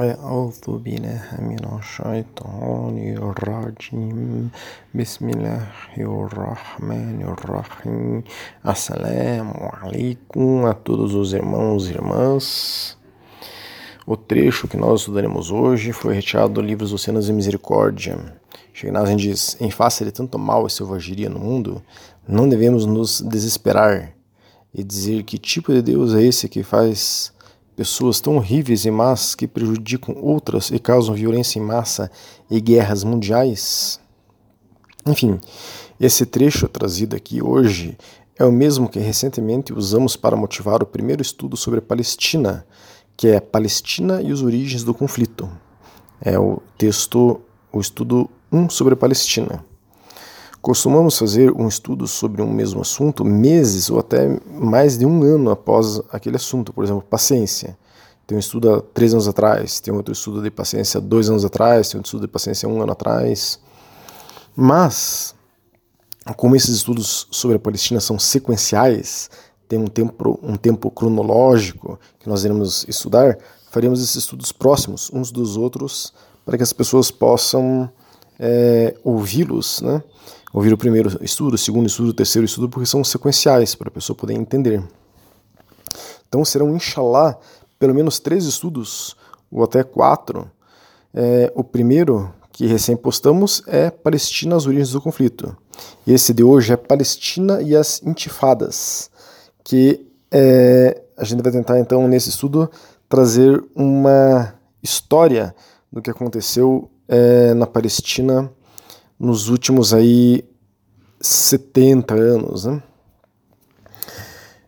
أعوذ بالله من الشيطان الرجيم بسم الله الرحمن الرحيم Assalamu alaikum a todos os irmãos e irmãs. O trecho que nós estudaremos hoje foi retirado do livro Os Oceanos e Misericórdia. Shegnazin diz: Em face de tanto mal e selvageria no mundo, não devemos nos desesperar e dizer que tipo de Deus é esse que faz pessoas tão horríveis e más que prejudicam outras e causam violência em massa e guerras mundiais? Enfim, esse trecho trazido aqui hoje é o mesmo que recentemente usamos para motivar o primeiro estudo sobre a Palestina, que é Palestina e os origens do conflito. É o texto, o estudo 1 sobre a Palestina. Costumamos fazer um estudo sobre um mesmo assunto meses ou até mais de um ano após aquele assunto, por exemplo, paciência. Tem um estudo há três anos atrás, tem outro estudo de paciência dois anos atrás, tem outro estudo de paciência um ano atrás. Mas, como esses estudos sobre a Palestina são sequenciais, tem um tempo, um tempo cronológico que nós iremos estudar, faremos esses estudos próximos uns dos outros para que as pessoas possam é, ouvi-los, né? Ouvir o primeiro estudo, o segundo estudo, o terceiro estudo, porque são sequenciais para a pessoa poder entender. Então serão, inshallah, pelo menos três estudos, ou até quatro. É, o primeiro, que recém postamos, é Palestina, as origens do conflito. E esse de hoje é Palestina e as intifadas, que é, a gente vai tentar então nesse estudo trazer uma história do que aconteceu é, na Palestina nos últimos aí 70 anos, né?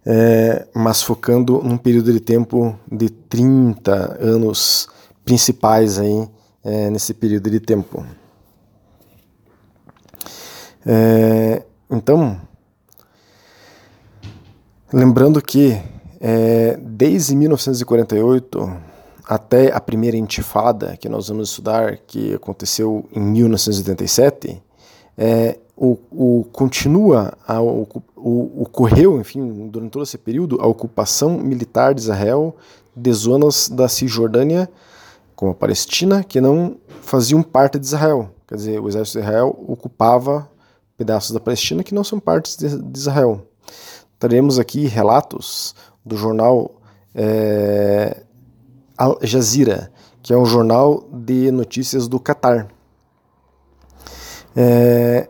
É, mas focando num período de tempo de 30 anos principais aí é, nesse período de tempo. É, então, lembrando que é, desde 1948 até a primeira intifada que nós vamos estudar, que aconteceu em 1987, é, o, o, continua, a, o, o, ocorreu, enfim, durante todo esse período, a ocupação militar de Israel de zonas da Cisjordânia, como a Palestina, que não faziam parte de Israel. Quer dizer, o exército de Israel ocupava pedaços da Palestina que não são partes de, de Israel. Teremos aqui relatos do jornal é, Al Jazeera, que é um jornal de notícias do Catar, é,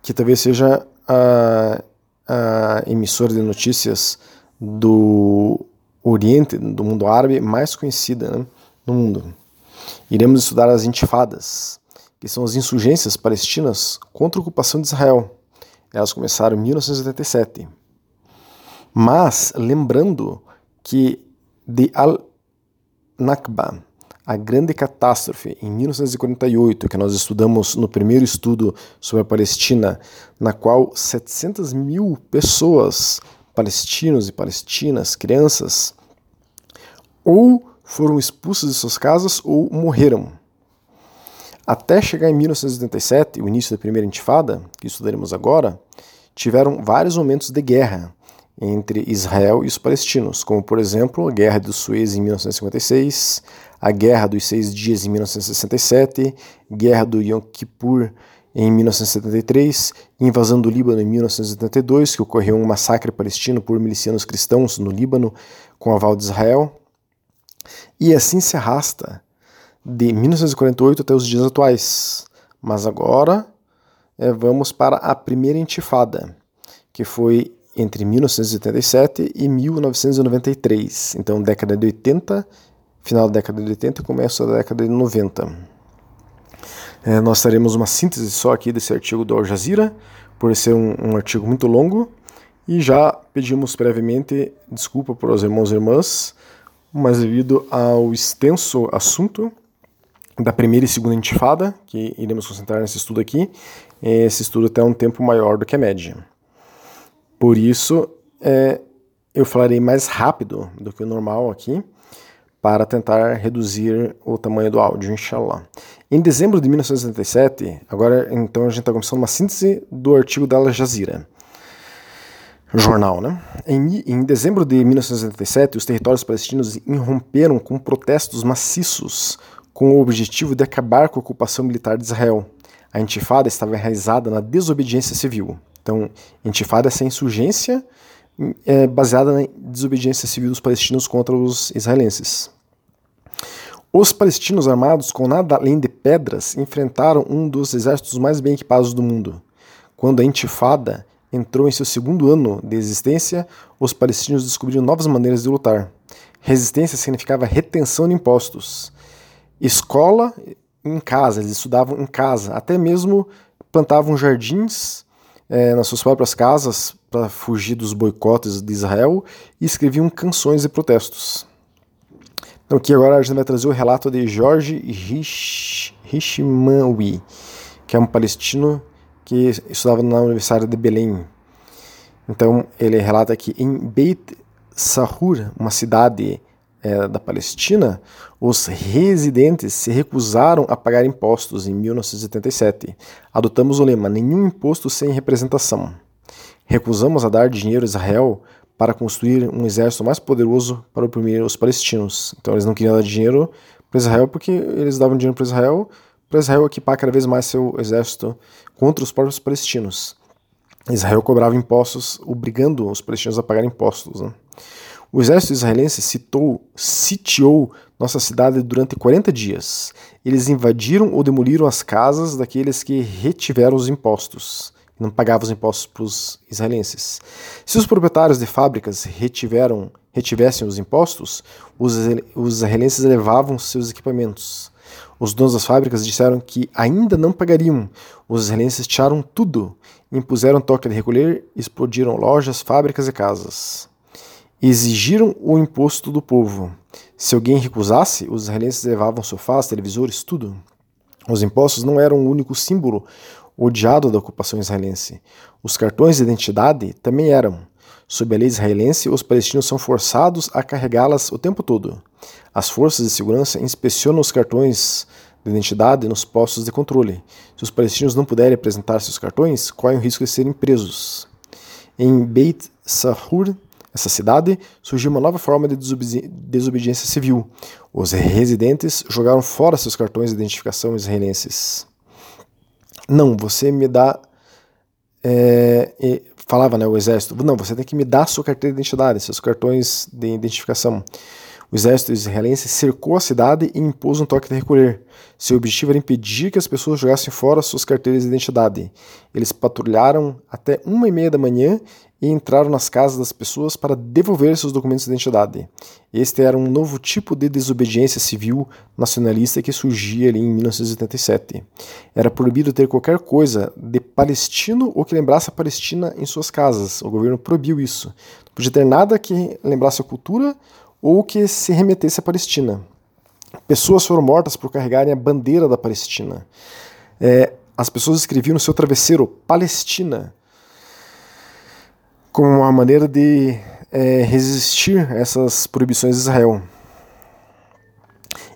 que talvez seja a, a emissora de notícias do Oriente, do mundo árabe, mais conhecida né, no mundo. Iremos estudar as intifadas, que são as insurgências palestinas contra a ocupação de Israel. Elas começaram em 1987. Mas, lembrando que de Al Nakba, a grande catástrofe em 1948, que nós estudamos no primeiro estudo sobre a Palestina, na qual 700 mil pessoas, palestinos e palestinas, crianças, ou foram expulsas de suas casas ou morreram. Até chegar em 1977, o início da primeira intifada, que estudaremos agora, tiveram vários momentos de guerra, entre Israel e os palestinos, como por exemplo a Guerra do Suez em 1956, a Guerra dos Seis Dias em 1967, Guerra do Yom Kippur em 1973, invasão do Líbano em 1972, que ocorreu um massacre palestino por milicianos cristãos no Líbano com aval de Israel. E assim se arrasta de 1948 até os dias atuais. Mas agora é, vamos para a primeira intifada, que foi entre 1987 e 1993. Então, década de 80, final da década de 80 e começo da década de 90. É, nós teremos uma síntese só aqui desse artigo do Al Jazeera, por ser um, um artigo muito longo, e já pedimos previamente desculpa para os irmãos e irmãs, mas devido ao extenso assunto da primeira e segunda intifada, que iremos concentrar nesse estudo aqui, esse estudo tem um tempo maior do que a média. Por isso, é, eu falarei mais rápido do que o normal aqui, para tentar reduzir o tamanho do áudio, inshallah. Em dezembro de 1977, agora então a gente está começando uma síntese do artigo da Al Jazeera. jornal. Né? Em, em dezembro de 1987, os territórios palestinos irromperam com protestos maciços com o objetivo de acabar com a ocupação militar de Israel. A intifada estava enraizada na desobediência civil. Então, intifada é essa insurgência é, baseada na desobediência civil dos palestinos contra os israelenses. Os palestinos armados com nada além de pedras enfrentaram um dos exércitos mais bem equipados do mundo. Quando a intifada entrou em seu segundo ano de existência, os palestinos descobriram novas maneiras de lutar. Resistência significava retenção de impostos. Escola em casa, eles estudavam em casa, até mesmo plantavam jardins é, nas suas próprias casas para fugir dos boicotes de Israel e escreviam canções de protestos. Então aqui agora a gente vai trazer o relato de Jorge Hishmawi, que é um palestino que estudava na Universidade de Belém. Então ele relata que em Beit Sahur, uma cidade é, da Palestina, os residentes se recusaram a pagar impostos em 1977. Adotamos o lema: nenhum imposto sem representação. Recusamos a dar dinheiro a Israel para construir um exército mais poderoso para oprimir os palestinos. Então eles não queriam dar dinheiro para Israel porque eles davam dinheiro para Israel para Israel equipar cada vez mais seu exército contra os próprios palestinos. Israel cobrava impostos, obrigando os palestinos a pagar impostos. Né? O exército israelense citou, sitiou nossa cidade durante 40 dias. Eles invadiram ou demoliram as casas daqueles que retiveram os impostos, não pagavam os impostos para os israelenses. Se os proprietários de fábricas retiveram, retivessem os impostos, os, os israelenses levavam seus equipamentos. Os donos das fábricas disseram que ainda não pagariam. Os israelenses tiraram tudo, impuseram toque de recolher, explodiram lojas, fábricas e casas. Exigiram o imposto do povo. Se alguém recusasse, os israelenses levavam sofás, televisores, tudo. Os impostos não eram o único símbolo odiado da ocupação israelense. Os cartões de identidade também eram. Sob a lei israelense, os palestinos são forçados a carregá-las o tempo todo. As forças de segurança inspecionam os cartões de identidade nos postos de controle. Se os palestinos não puderem apresentar seus cartões, correm o risco de serem presos. Em Beit Sahur, essa cidade, surgiu uma nova forma de desobedi desobediência civil. Os residentes jogaram fora seus cartões de identificação israelenses. Não, você me dá é, falava né, o exército, não, você tem que me dar sua carteira de identidade, seus cartões de identificação. O exército israelense cercou a cidade e impôs um toque de recolher. Seu objetivo era impedir que as pessoas jogassem fora suas carteiras de identidade. Eles patrulharam até uma e meia da manhã e entraram nas casas das pessoas para devolver seus documentos de identidade. Este era um novo tipo de desobediência civil nacionalista que surgia ali em 1987. Era proibido ter qualquer coisa de palestino ou que lembrasse a Palestina em suas casas. O governo proibiu isso. Não podia ter nada que lembrasse a cultura ou que se remetesse à Palestina. Pessoas foram mortas por carregarem a bandeira da Palestina. É, as pessoas escreviam no seu travesseiro Palestina como uma maneira de é, resistir a essas proibições de Israel.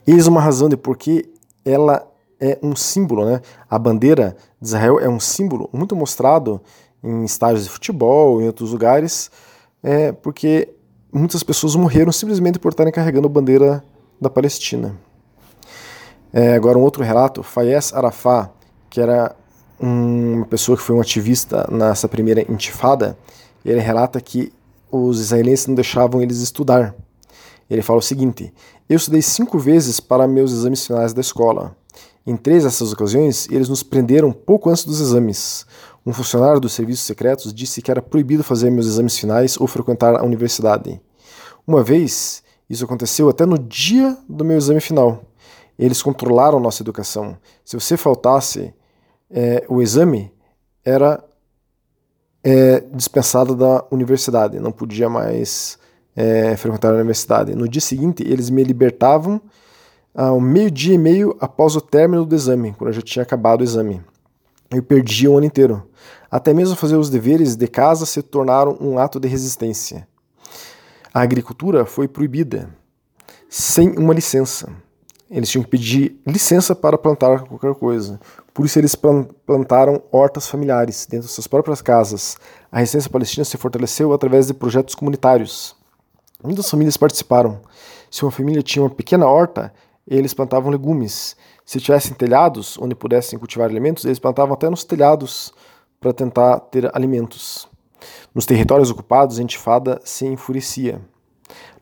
Eis uma razão de por que ela é um símbolo, né? A bandeira de Israel é um símbolo muito mostrado em estádios de futebol, em outros lugares, é, porque muitas pessoas morreram simplesmente por estarem carregando a bandeira da Palestina. É, agora, um outro relato: Fayez Arafat, que era uma pessoa que foi um ativista nessa primeira intifada, ele relata que os israelenses não deixavam eles estudar. Ele fala o seguinte: Eu estudei cinco vezes para meus exames finais da escola. Em três dessas ocasiões, eles nos prenderam pouco antes dos exames. Um funcionário dos serviços secretos disse que era proibido fazer meus exames finais ou frequentar a universidade. Uma vez, isso aconteceu até no dia do meu exame final. Eles controlaram nossa educação. Se você faltasse é, o exame, era é, dispensado da universidade, não podia mais é, frequentar a universidade. No dia seguinte, eles me libertavam ao meio-dia e meio após o término do exame, quando eu já tinha acabado o exame. Eu perdi o ano inteiro. Até mesmo fazer os deveres de casa se tornaram um ato de resistência. A agricultura foi proibida, sem uma licença. Eles tinham que pedir licença para plantar qualquer coisa. Por isso eles plantaram hortas familiares dentro de suas próprias casas. A resistência palestina se fortaleceu através de projetos comunitários. Muitas famílias participaram. Se uma família tinha uma pequena horta, eles plantavam legumes. Se tivessem telhados onde pudessem cultivar alimentos, eles plantavam até nos telhados para tentar ter alimentos. Nos territórios ocupados, a intifada se enfurecia.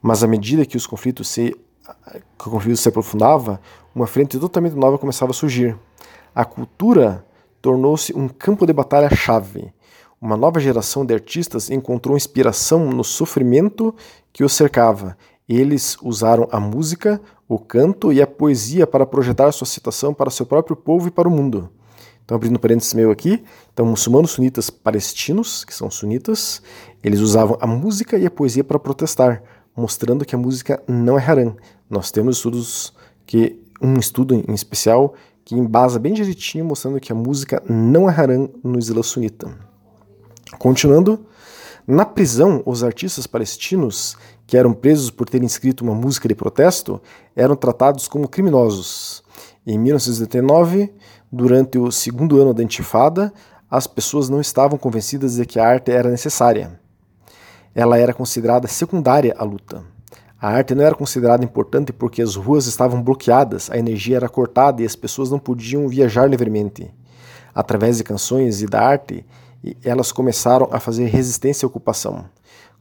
Mas à medida que os conflitos se, que o conflito se aprofundava, uma frente totalmente nova começava a surgir. A cultura tornou-se um campo de batalha-chave. Uma nova geração de artistas encontrou inspiração no sofrimento que os cercava. Eles usaram a música, o canto e a poesia para projetar sua citação para seu próprio povo e para o mundo. Então, abrindo parênteses meu aqui, então, muçulmanos sunitas palestinos, que são sunitas, eles usavam a música e a poesia para protestar, mostrando que a música não é haram. Nós temos estudos que, um estudo em especial, que embasa bem direitinho, mostrando que a música não é haram no Islã sunita. Continuando, na prisão, os artistas palestinos que eram presos por terem escrito uma música de protesto eram tratados como criminosos. Em 1989, durante o segundo ano da Intifada, as pessoas não estavam convencidas de que a arte era necessária. Ela era considerada secundária à luta. A arte não era considerada importante porque as ruas estavam bloqueadas, a energia era cortada e as pessoas não podiam viajar livremente. Através de canções e da arte, elas começaram a fazer resistência à ocupação.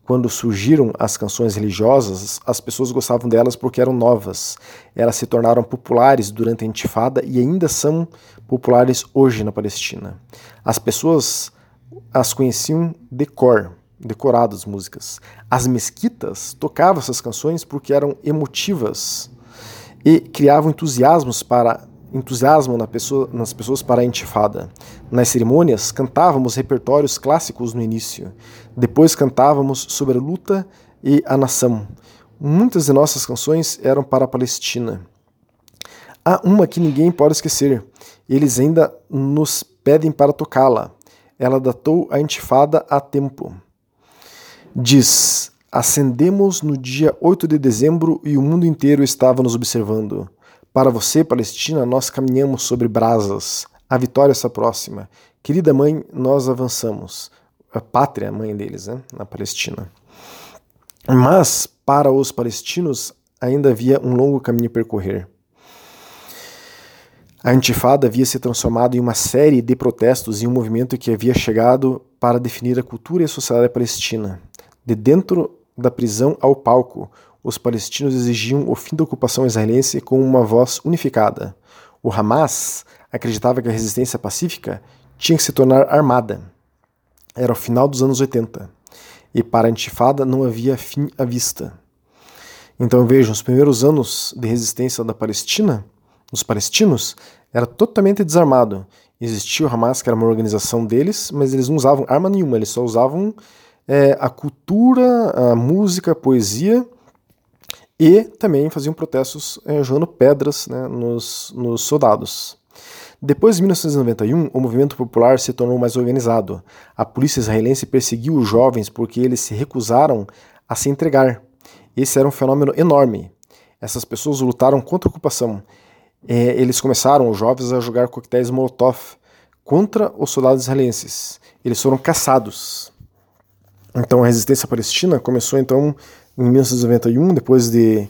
Quando surgiram as canções religiosas, as pessoas gostavam delas porque eram novas. Elas se tornaram populares durante a Intifada e ainda são populares hoje na Palestina. As pessoas as conheciam de cor, decoradas músicas. As mesquitas tocavam essas canções porque eram emotivas e criavam entusiasmos para entusiasmo na pessoa, nas pessoas para a intifada. Nas cerimônias, cantávamos repertórios clássicos no início. Depois cantávamos sobre a luta e a nação. Muitas de nossas canções eram para a Palestina. Há uma que ninguém pode esquecer. Eles ainda nos pedem para tocá-la. Ela datou a intifada a tempo. Diz: Acendemos no dia 8 de dezembro e o mundo inteiro estava nos observando. Para você, Palestina, nós caminhamos sobre brasas. A vitória está próxima. Querida mãe, nós avançamos. A pátria, mãe deles, né, na Palestina. Mas, para os palestinos, ainda havia um longo caminho a percorrer. A Intifada havia se transformado em uma série de protestos e um movimento que havia chegado para definir a cultura e a sociedade palestina. De dentro da prisão ao palco, os palestinos exigiam o fim da ocupação israelense com uma voz unificada. O Hamas acreditava que a resistência pacífica tinha que se tornar armada. Era o final dos anos 80 e para a intifada não havia fim à vista. Então vejam, os primeiros anos de resistência da Palestina, dos palestinos, era totalmente desarmado. Existia o Hamas, que era uma organização deles, mas eles não usavam arma nenhuma, eles só usavam é, a cultura, a música, a poesia e também faziam protestos é, jogando pedras né, nos, nos soldados. Depois de 1991, o movimento popular se tornou mais organizado. A polícia israelense perseguiu os jovens porque eles se recusaram a se entregar. Esse era um fenômeno enorme. Essas pessoas lutaram contra a ocupação. É, eles começaram, os jovens, a jogar coquetéis Molotov contra os soldados israelenses. Eles foram caçados. Então a resistência palestina começou então em 1991, depois de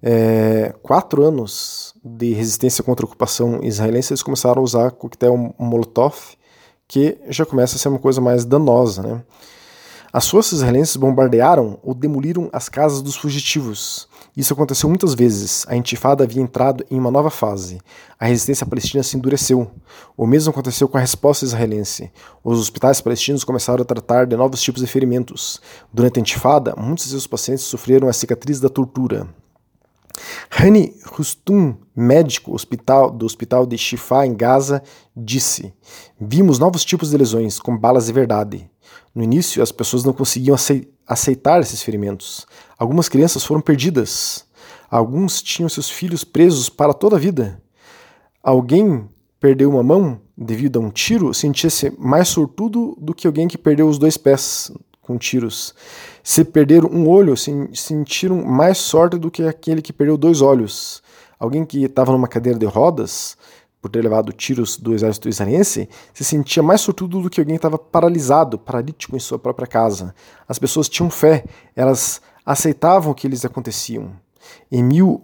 é, quatro anos de resistência contra a ocupação israelense, eles começaram a usar coquetel Molotov, que já começa a ser uma coisa mais danosa. Né? As forças israelenses bombardearam ou demoliram as casas dos fugitivos. Isso aconteceu muitas vezes. A intifada havia entrado em uma nova fase. A resistência palestina se endureceu. O mesmo aconteceu com a resposta israelense. Os hospitais palestinos começaram a tratar de novos tipos de ferimentos. Durante a intifada, muitos de seus pacientes sofreram a cicatriz da tortura. Hani Rustum, médico hospital, do hospital de Shifa em Gaza, disse: Vimos novos tipos de lesões, com balas de verdade. No início, as pessoas não conseguiam aceitar esses ferimentos. Algumas crianças foram perdidas. Alguns tinham seus filhos presos para toda a vida. Alguém perdeu uma mão devido a um tiro sentia-se mais sortudo do que alguém que perdeu os dois pés com tiros. Se perderam um olho, sentiram mais sorte do que aquele que perdeu dois olhos. Alguém que estava numa cadeira de rodas por ter levado tiros do exército israelense, se sentia mais sortudo do que alguém que estava paralisado, paralítico em sua própria casa. As pessoas tinham fé, elas aceitavam o que lhes aconteciam. Em mil,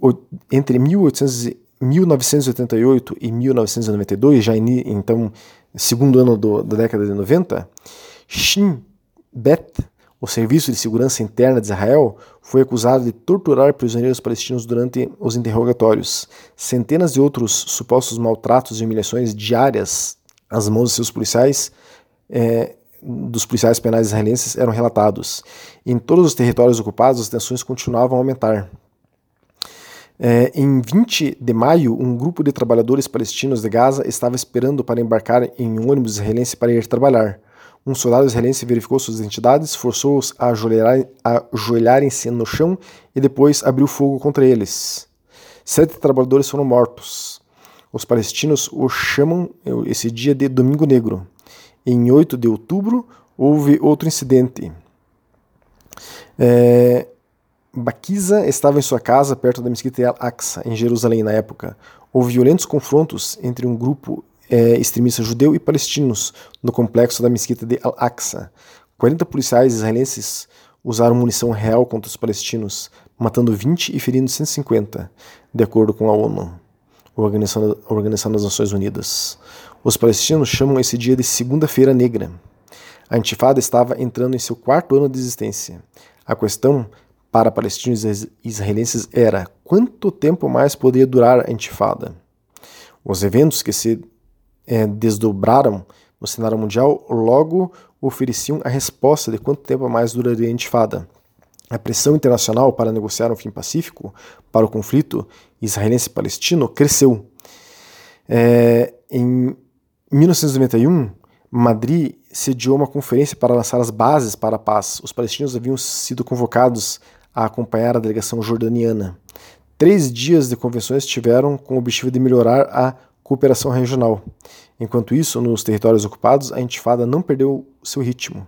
entre 1800, 1988 e 1992, já então segundo ano do, da década de 90, Shin Bet, o Serviço de Segurança Interna de Israel, foi acusado de torturar prisioneiros palestinos durante os interrogatórios. Centenas de outros supostos maltratos e humilhações diárias às mãos de seus policiais, é, dos policiais penais israelenses, eram relatados. Em todos os territórios ocupados, as tensões continuavam a aumentar. É, em 20 de maio, um grupo de trabalhadores palestinos de Gaza estava esperando para embarcar em um ônibus israelense para ir trabalhar. Um soldado israelense verificou suas identidades, forçou-os a ajoelharem-se no chão e depois abriu fogo contra eles. Sete trabalhadores foram mortos. Os palestinos o chamam esse dia de Domingo Negro. Em 8 de outubro, houve outro incidente. É, Baquiza estava em sua casa perto da mesquita Al-Aqsa, em Jerusalém, na época. Houve violentos confrontos entre um grupo é, extremista judeu e palestinos no complexo da mesquita de Al-Aqsa. 40 policiais israelenses usaram munição real contra os palestinos, matando 20 e ferindo 150, de acordo com a ONU, a Organização, das Nações Unidas. Os palestinos chamam esse dia de Segunda-feira Negra. A intifada estava entrando em seu quarto ano de existência. A questão para palestinos e israelenses era quanto tempo mais poderia durar a intifada. Os eventos que se é, desdobraram no cenário mundial logo ofereciam a resposta de quanto tempo mais duraria a intifada. A pressão internacional para negociar um fim pacífico para o conflito israelense-palestino cresceu. É, em 1991, Madrid sediou uma conferência para lançar as bases para a paz. Os palestinos haviam sido convocados a acompanhar a delegação jordaniana. Três dias de convenções tiveram com o objetivo de melhorar a cooperação regional. Enquanto isso, nos territórios ocupados, a intifada não perdeu seu ritmo.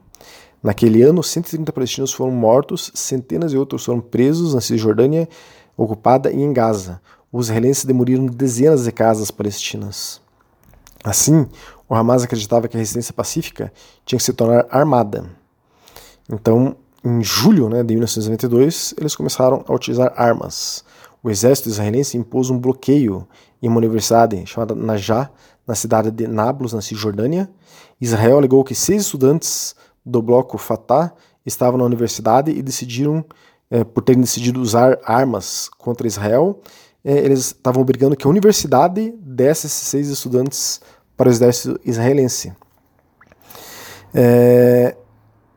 Naquele ano, 130 palestinos foram mortos, centenas de outros foram presos na Cisjordânia ocupada e em Gaza. Os israelenses demoliram dezenas de casas palestinas. Assim, o Hamas acreditava que a resistência pacífica tinha que se tornar armada. Então, em julho né, de 1992, eles começaram a utilizar armas. O exército israelense impôs um bloqueio em uma universidade chamada Najah, na cidade de Nablus, na Cisjordânia. Israel alegou que seis estudantes do bloco Fatah estavam na universidade e decidiram, é, por terem decidido usar armas contra Israel, é, eles estavam brigando que a universidade desse esses seis estudantes para o exército israelense. É,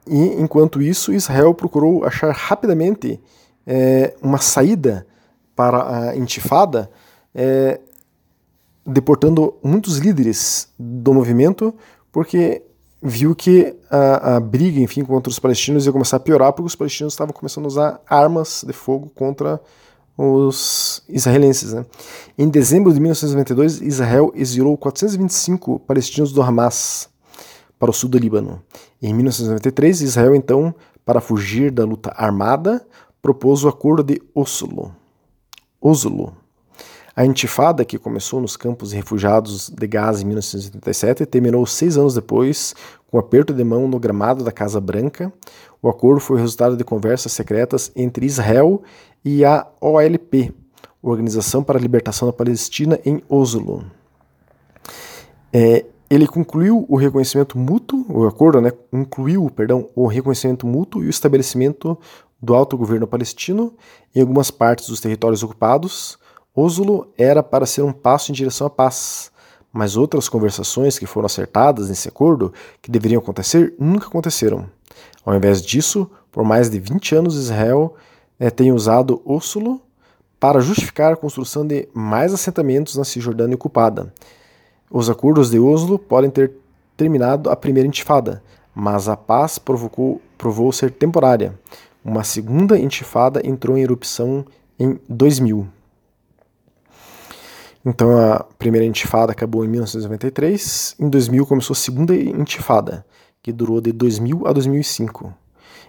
e, enquanto isso, Israel procurou achar rapidamente uma saída para a intifada, é, deportando muitos líderes do movimento, porque viu que a, a, briga, enfim, contra os palestinos ia começar a piorar, porque os palestinos estavam começando a usar armas de fogo contra os israelenses. Né? Em dezembro de 1992, Israel exilou 425 palestinos do Hamas para o sul do Líbano. Em 1993, Israel, então, para fugir da luta armada, propôs o Acordo de Oslo. Oslo. A intifada, que começou nos campos refugiados de Gaza em 1987, terminou seis anos depois com um aperto de mão no gramado da Casa Branca. O acordo foi resultado de conversas secretas entre Israel e a OLP, Organização para a Libertação da Palestina, em Oslo. É, ele concluiu o reconhecimento mútuo, o acordo né, incluiu perdão, o reconhecimento mútuo e o estabelecimento do autogoverno palestino em algumas partes dos territórios ocupados. Oslo era para ser um passo em direção à paz, mas outras conversações que foram acertadas nesse acordo, que deveriam acontecer, nunca aconteceram. Ao invés disso, por mais de 20 anos, Israel é, tem usado Oslo para justificar a construção de mais assentamentos na Cisjordânia ocupada os acordos de Oslo podem ter terminado a primeira intifada, mas a paz provocou, provou ser temporária. Uma segunda intifada entrou em erupção em 2000. Então a primeira intifada acabou em 1993. Em 2000 começou a segunda intifada, que durou de 2000 a 2005.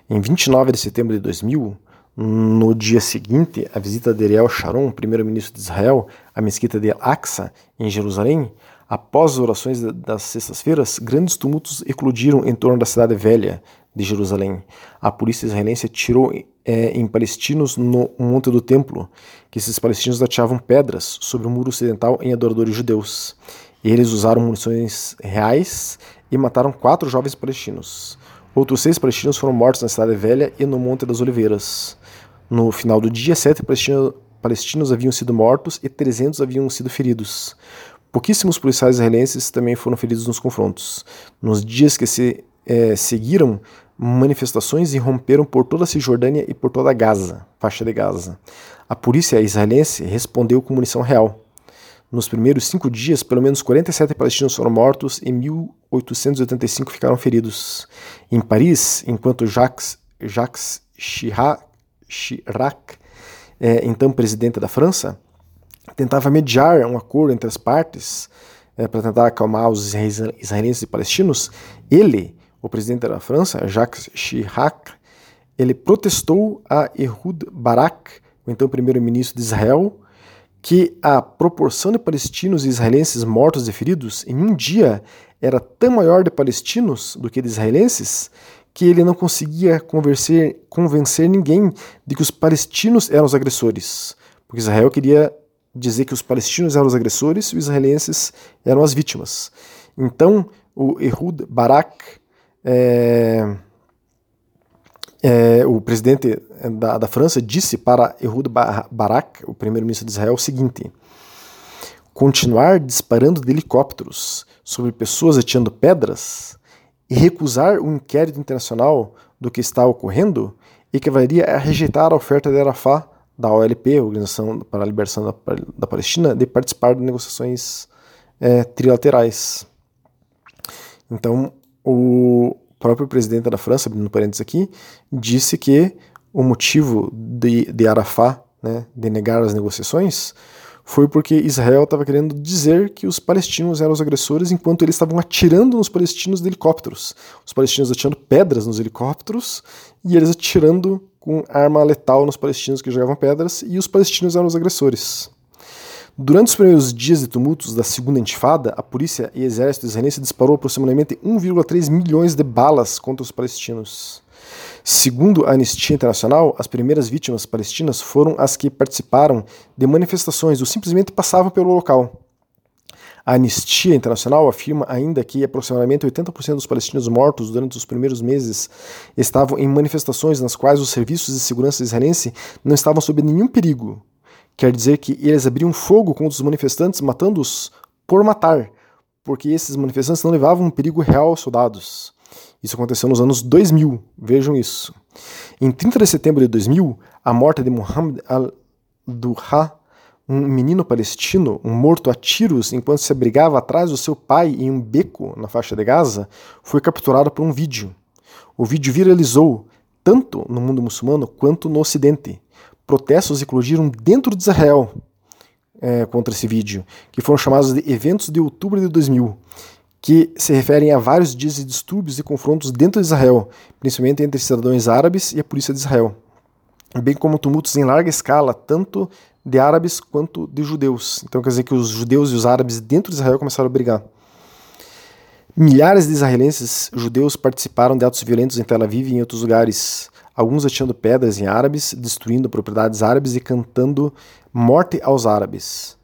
Em 29 de setembro de 2000, No dia seguinte, a visita de Ariel Sharon, primeiro-ministro de Israel, à mesquita de Al-Aqsa, em Jerusalém, após as orações das sextas-feiras, grandes tumultos eclodiram em torno da cidade velha de Jerusalém. A polícia israelense atirou é, em palestinos no Monte do Templo, que esses palestinos ateavam pedras sobre o muro ocidental em adoradores judeus. Eles usaram munições reais e mataram quatro jovens palestinos. Outros seis palestinos foram mortos na Cidade Velha e no Monte das Oliveiras. No final do dia, sete palestinos haviam sido mortos e 300 haviam sido feridos. Pouquíssimos policiais israelenses também foram feridos nos confrontos. Nos dias que se é, seguiram, manifestações irromperam por toda a Cisjordânia e por toda a Gaza, faixa de Gaza. A polícia israelense respondeu com munição real. Nos primeiros cinco dias, pelo menos 47 palestinos foram mortos e 1.885 ficaram feridos. Em Paris, enquanto Jacques, Jacques Chirac, Chirac é, então presidente da França, tentava mediar um acordo entre as partes é, para tentar acalmar os israelenses e palestinos, ele, o presidente da França, Jacques Chirac, ele protestou a Ehud Barak, o então primeiro-ministro de Israel, que a proporção de palestinos e israelenses mortos e feridos em um dia era tão maior de palestinos do que de israelenses que ele não conseguia convencer, convencer ninguém de que os palestinos eram os agressores. Porque Israel queria dizer que os palestinos eram os agressores e os israelenses eram as vítimas. Então, o Ehud Barak, é, é, o presidente da, da, França, disse para Ehud Barak, o primeiro-ministro de Israel, o seguinte: continuar disparando de helicópteros sobre pessoas atirando pedras e recusar o um inquérito internacional do que está ocorrendo equivaleria a rejeitar a oferta de Arafat da OLP, Organização para a Liberação da, da Palestina, de participar de negociações é, trilaterais. Então, o, próprio presidente da França, abrindo parênteses aqui, disse que o motivo de, de Arafat né, de negar as negociações foi porque Israel estava querendo dizer que os palestinos eram os agressores enquanto eles estavam atirando nos palestinos de helicópteros. Os palestinos atirando pedras nos helicópteros e eles atirando com arma letal nos palestinos que jogavam pedras e os palestinos eram os agressores. Durante os primeiros dias de tumultos da segunda intifada, a polícia e exército israelense disparou aproximadamente 1,3 milhões de balas contra os palestinos. Segundo a Anistia Internacional, as primeiras vítimas palestinas foram as que participaram de manifestações ou simplesmente passavam pelo local. A Anistia Internacional afirma ainda que aproximadamente 80% dos palestinos mortos durante os primeiros meses estavam em manifestações nas quais os serviços de segurança israelense não estavam sob nenhum perigo, Quer dizer que eles abriam fogo contra os manifestantes, matando-os por matar, porque esses manifestantes não levavam um perigo real aos soldados. Isso aconteceu nos anos 2000, vejam isso. Em 30 de setembro de 2000, a morte de Muhammad al-Duha, um menino palestino, um morto a tiros enquanto se abrigava atrás do seu pai em um beco na faixa de Gaza, foi capturado por um vídeo. O vídeo viralizou tanto no mundo muçulmano quanto no Ocidente protestos eclodiram dentro de Israel é, contra esse vídeo, que foram chamados de eventos de outubro de 2000, que se referem a vários dias de distúrbios e confrontos dentro de Israel, principalmente entre cidadãos árabes e a polícia de Israel, bem como tumultos em larga escala, tanto de árabes quanto de judeus. Então quer dizer que os judeus e os árabes dentro de Israel começaram a brigar. Milhares de israelenses judeus participaram de atos violentos em Tel Aviv e em outros lugares alguns atirando pedras em árabes, destruindo propriedades árabes e cantando morte aos árabes.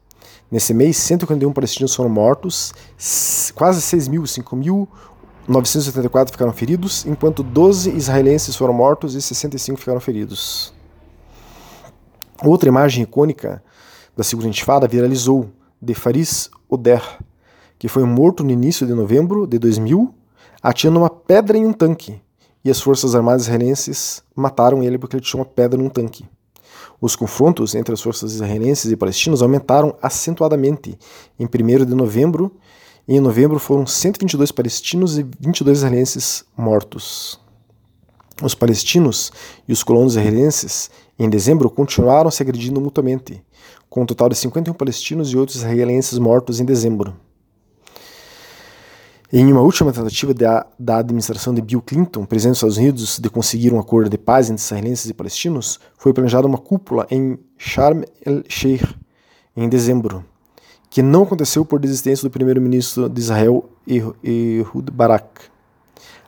Nesse mês, 141 palestinos foram mortos, quase 6 mil, 5.984 ficaram feridos, enquanto 12 israelenses foram mortos e 65 ficaram feridos. Outra imagem icônica da segunda intifada viralizou, de Faris Oder, que foi morto no início de novembro de 2000, atirando uma pedra em um tanque, e as forças armadas israelenses mataram ele porque ele tinha uma pedra num tanque. Os confrontos entre as forças israelenses e palestinos aumentaram acentuadamente em 1 de novembro, e em novembro foram 122 palestinos e 22 israelenses mortos. Os palestinos e os colonos israelenses, em dezembro, continuaram se agredindo mutuamente, com um total de 51 palestinos e outros israelenses mortos em dezembro. Em uma última tentativa da, da administração de Bill Clinton, presidente dos Estados Unidos, de conseguir um acordo de paz entre israelenses e palestinos, foi planejada uma cúpula em Sharm el-Sheikh em dezembro, que não aconteceu por desistência do primeiro-ministro de Israel, Ehud Barak.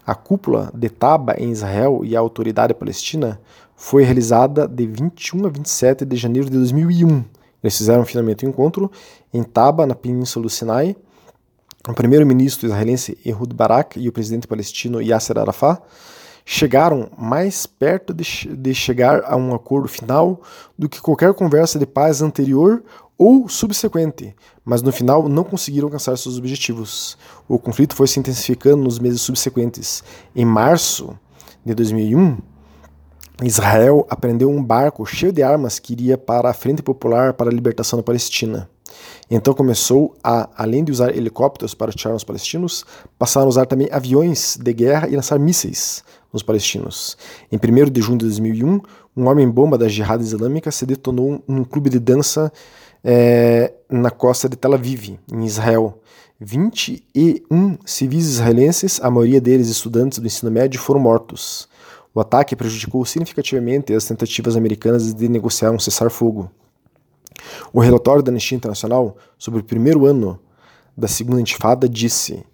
A cúpula de Taba em Israel e a autoridade palestina foi realizada de 21 a 27 de janeiro de 2001. Eles fizeram finalmente um encontro em Taba, na Península do Sinai. O primeiro-ministro israelense Ehud Barak e o presidente palestino Yasser Arafat chegaram mais perto de, de chegar a um acordo final do que qualquer conversa de paz anterior ou subsequente, mas no final não conseguiram alcançar seus objetivos. O conflito foi se intensificando nos meses subsequentes. Em março de 2001, Israel apreendeu um barco cheio de armas que iria para a Frente Popular para a Libertação da Palestina. Então começou a, além de usar helicópteros para tirar os palestinos, passaram a usar também aviões de guerra e lançar mísseis nos palestinos. Em 1 de junho de 2001, um homem-bomba da Jihad Islâmica se detonou num clube de dança é, na costa de Tel Aviv, em Israel. 21 civis israelenses, a maioria deles estudantes do ensino médio, foram mortos. O ataque prejudicou significativamente as tentativas americanas de negociar um cessar-fogo. O relatório da Anistia Internacional sobre o primeiro ano da segunda intifada disse: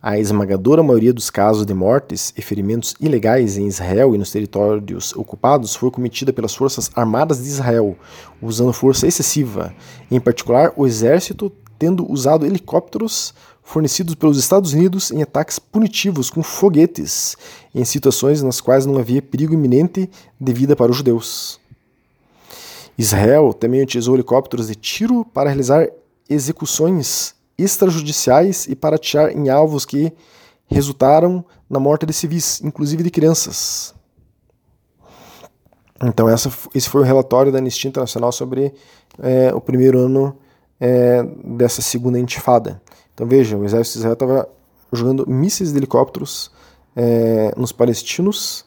a esmagadora maioria dos casos de mortes e ferimentos ilegais em Israel e nos territórios ocupados foi cometida pelas Forças Armadas de Israel, usando força excessiva, em particular o exército tendo usado helicópteros fornecidos pelos Estados Unidos em ataques punitivos com foguetes, em situações nas quais não havia perigo iminente de vida para os judeus. Israel também utilizou helicópteros de tiro para realizar execuções extrajudiciais e para atirar em alvos que resultaram na morte de civis, inclusive de crianças. Então essa, esse foi o relatório da Anistia Internacional sobre é, o primeiro ano é, dessa segunda intifada. Então veja, o exército de Israel estava jogando mísseis de helicópteros é, nos palestinos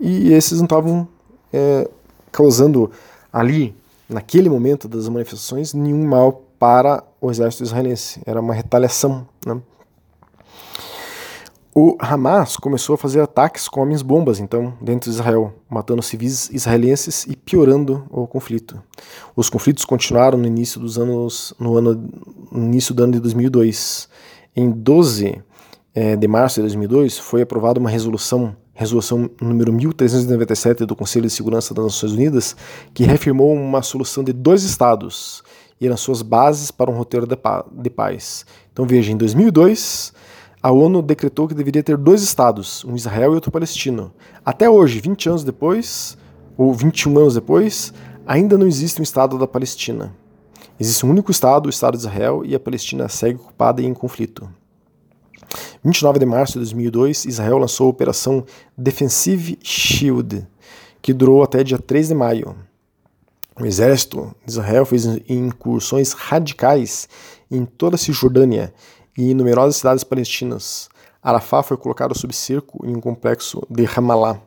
e esses não estavam é, causando ali, naquele momento das manifestações, nenhum mal para o exército israelense. Era uma retaliação. Né? O Hamas começou a fazer ataques com homens-bombas, então, dentro de Israel, matando civis israelenses e piorando o conflito. Os conflitos continuaram no início dos anos, no ano, no início do ano de 2002. Em 12 é, de março de 2002, foi aprovada uma resolução, resolução número 1397 do Conselho de Segurança das Nações Unidas, que reafirmou uma solução de dois estados e eram suas bases para um roteiro de paz. Então veja, em 2002, a ONU decretou que deveria ter dois estados, um Israel e outro palestino. Até hoje, 20 anos depois, ou 21 anos depois, ainda não existe um estado da Palestina. Existe um único estado, o Estado de Israel, e a Palestina segue ocupada e em conflito. 29 de março de 2002, Israel lançou a Operação Defensive Shield, que durou até dia 3 de maio. O exército de Israel fez incursões radicais em toda a Cisjordânia e em numerosas cidades palestinas. Arafat foi colocado sob cerco em um complexo de Ramallah.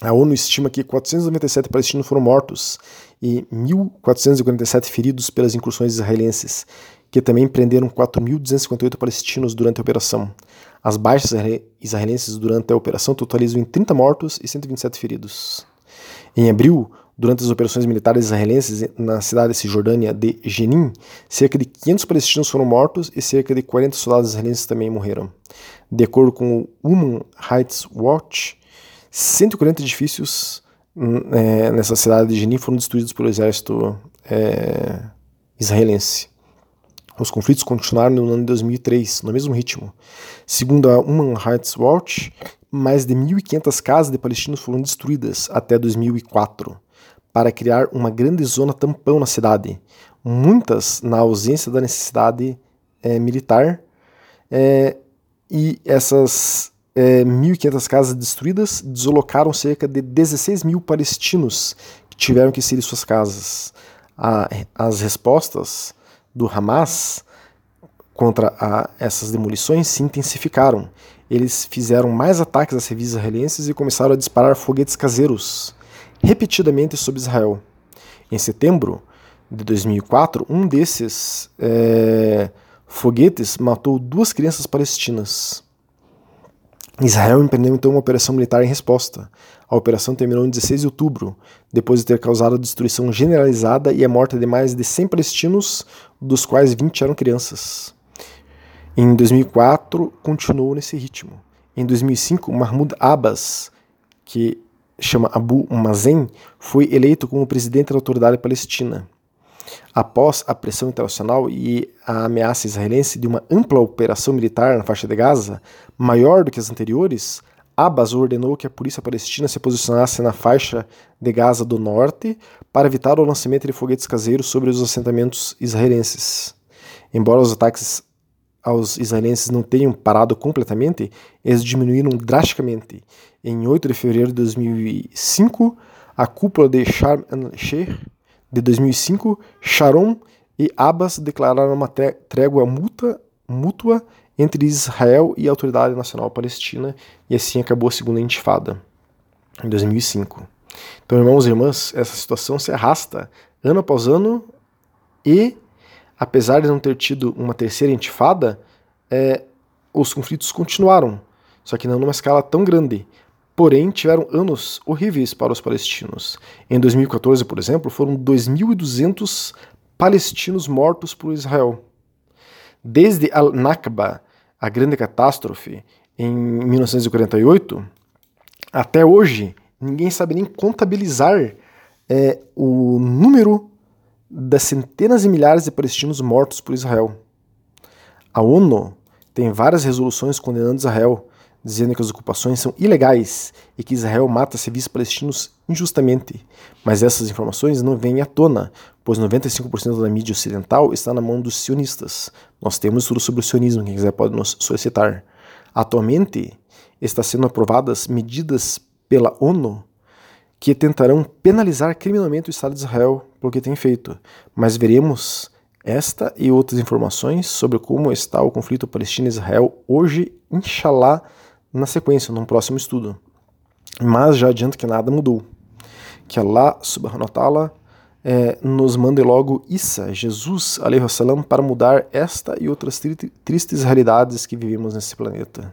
A ONU estima que 497 palestinos foram mortos e 1.447 feridos pelas incursões israelenses, que também prenderam 4.258 palestinos durante a operação. As baixas israelenses durante a operação totalizam em 30 mortos e 127 feridos. Em abril, Durante as operações militares israelenses na cidade de Cisjordânia de Jenin, cerca de 500 palestinos foram mortos e cerca de 40 soldados israelenses também morreram. De acordo com o Human Rights Watch, 140 edifícios é, nessa cidade de Jenin foram destruídos pelo exército é, israelense. Os conflitos continuaram no ano de 2003, no mesmo ritmo. Segundo a Human Rights Watch, mais de 1.500 casas de palestinos foram destruídas até 2004 para criar uma grande zona tampão na cidade, muitas na ausência da necessidade é, militar, é, e essas é, 1.500 casas destruídas deslocaram cerca de 16 mil palestinos que tiveram que sair de suas casas. A, as respostas do Hamas contra a, essas demolições se intensificaram. Eles fizeram mais ataques a civis israelenses e começaram a disparar foguetes caseiros repetidamente sobre Israel. Em setembro de 2004, um desses é, foguetes matou duas crianças palestinas. Israel empreendeu então uma operação militar em resposta. A operação terminou em 16 de outubro, depois de ter causado a destruição generalizada e a morte de mais de 100 palestinos, dos quais 20 eram crianças. Em 2004, continuou nesse ritmo. Em 2005, Mahmoud Abbas, que chama Abu Mazen, foi eleito como presidente da autoridade palestina. Após a pressão internacional e a ameaça israelense de uma ampla operação militar na faixa de Gaza, maior do que as anteriores, Abbas ordenou que a polícia palestina se posicionasse na faixa de Gaza do norte para evitar o lançamento de foguetes caseiros sobre os assentamentos israelenses. Embora os ataques aos israelenses não tenham parado completamente, eles diminuíram drasticamente. Em 8 de fevereiro de 2005, a cúpula de Sharm el-Sheikh de 2005, Sharon e Abbas declararam uma trégua mútua, mútua entre Israel e a Autoridade Nacional Palestina, e assim acabou a Segunda Intifada, em 2005. Então, irmãos e irmãs, essa situação se arrasta ano após ano e, apesar de não ter tido uma terceira intifada, é, os conflitos continuaram, só que não numa escala tão grande. Porém, tiveram anos horríveis para os palestinos. Em 2014, por exemplo, foram 2.200 palestinos mortos por Israel. Desde Al-Nakba, a grande catástrofe, em 1948, até hoje, ninguém sabe nem contabilizar é, o número das centenas e milhares de palestinos mortos por Israel. A ONU tem várias resoluções condenando Israel, dizendo que as ocupações são ilegais e que Israel mata civis palestinos injustamente. Mas essas informações não vêm à tona, pois 95% da mídia ocidental está na mão dos sionistas. Nós temos estudo sobre o sionismo, quem quiser pode nos solicitar. Atualmente, está sendo aprovadas medidas pela ONU que tentarão penalizar criminalmente o Estado de Israel pelo que tem feito. Mas veremos esta e outras informações sobre como está o conflito Palestina-Israel hoje, inshallah, na sequência, num próximo estudo. Mas já adianto que nada mudou. Que Allah subhanahu wa ta'ala é, nos mande logo Isa, Jesus, salam, para mudar esta e outras tristes realidades que vivemos nesse planeta.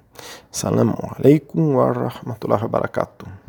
Salam alaikum wa rahmatullahi wa barakatuh.